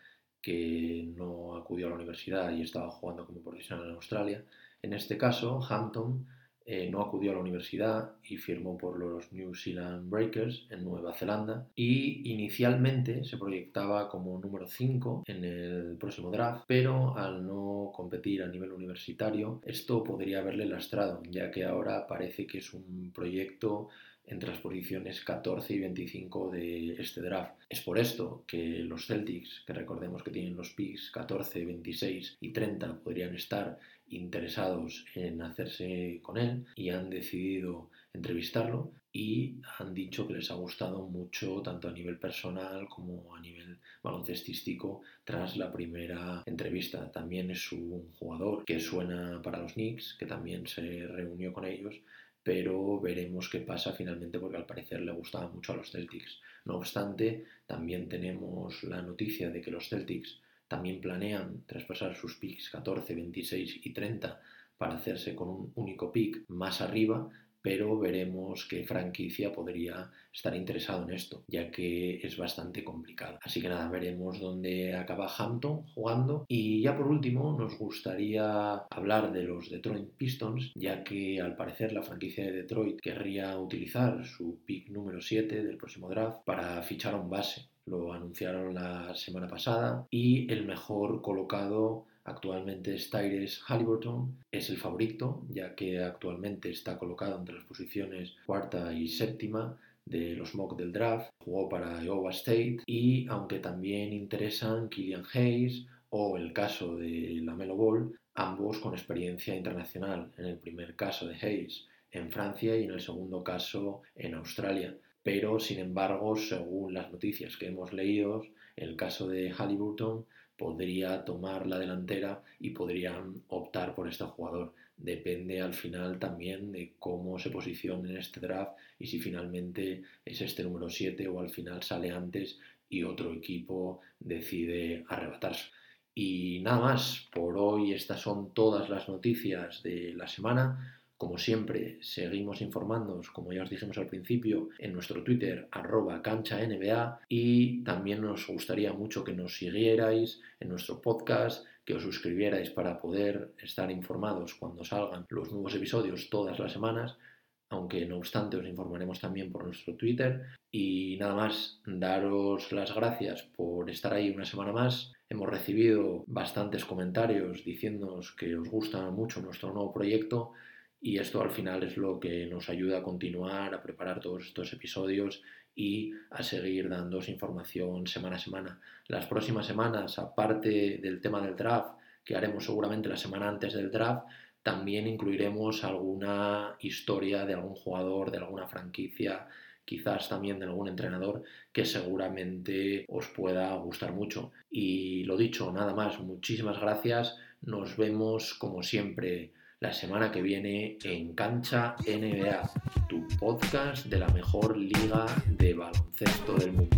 que no acudió a la universidad y estaba jugando como profesional en Australia. En este caso, Hampton eh, no acudió a la universidad y firmó por los New Zealand Breakers en Nueva Zelanda y inicialmente se proyectaba como número 5 en el próximo draft, pero al no competir a nivel universitario esto podría haberle lastrado, ya que ahora parece que es un proyecto entre las posiciones 14 y 25 de este draft. Es por esto que los Celtics, que recordemos que tienen los picks 14, 26 y 30, podrían estar interesados en hacerse con él y han decidido entrevistarlo y han dicho que les ha gustado mucho tanto a nivel personal como a nivel baloncestístico tras la primera entrevista. También es un jugador que suena para los Knicks, que también se reunió con ellos pero veremos qué pasa finalmente porque al parecer le gustaba mucho a los Celtics. No obstante, también tenemos la noticia de que los Celtics también planean traspasar sus picks 14, 26 y 30 para hacerse con un único pick más arriba pero veremos qué franquicia podría estar interesado en esto, ya que es bastante complicado. Así que nada, veremos dónde acaba Hampton jugando. Y ya por último, nos gustaría hablar de los Detroit Pistons, ya que al parecer la franquicia de Detroit querría utilizar su pick número 7 del próximo draft para fichar a un base. Lo anunciaron la semana pasada y el mejor colocado Actualmente Styres Halliburton es el favorito, ya que actualmente está colocado entre las posiciones cuarta y séptima de los mock del draft. Jugó para Iowa State y aunque también interesan Killian Hayes o el caso de la Melo Ball, ambos con experiencia internacional. En el primer caso de Hayes en Francia y en el segundo caso en Australia. Pero, sin embargo, según las noticias que hemos leído, el caso de Halliburton podría tomar la delantera y podrían optar por este jugador. Depende al final también de cómo se posicione en este draft y si finalmente es este número 7 o al final sale antes y otro equipo decide arrebatarse. Y nada más, por hoy estas son todas las noticias de la semana. Como siempre, seguimos informándoos, como ya os dijimos al principio, en nuestro Twitter, arroba cancha y también nos gustaría mucho que nos siguierais en nuestro podcast, que os suscribierais para poder estar informados cuando salgan los nuevos episodios todas las semanas, aunque no obstante os informaremos también por nuestro Twitter. Y nada más, daros las gracias por estar ahí una semana más. Hemos recibido bastantes comentarios diciéndonos que os gusta mucho nuestro nuevo proyecto y esto al final es lo que nos ayuda a continuar, a preparar todos estos episodios y a seguir dándos información semana a semana. Las próximas semanas, aparte del tema del draft, que haremos seguramente la semana antes del draft, también incluiremos alguna historia de algún jugador, de alguna franquicia, quizás también de algún entrenador que seguramente os pueda gustar mucho. Y lo dicho, nada más, muchísimas gracias. Nos vemos como siempre la semana que viene en Cancha NBA, tu podcast de la mejor liga de baloncesto del mundo.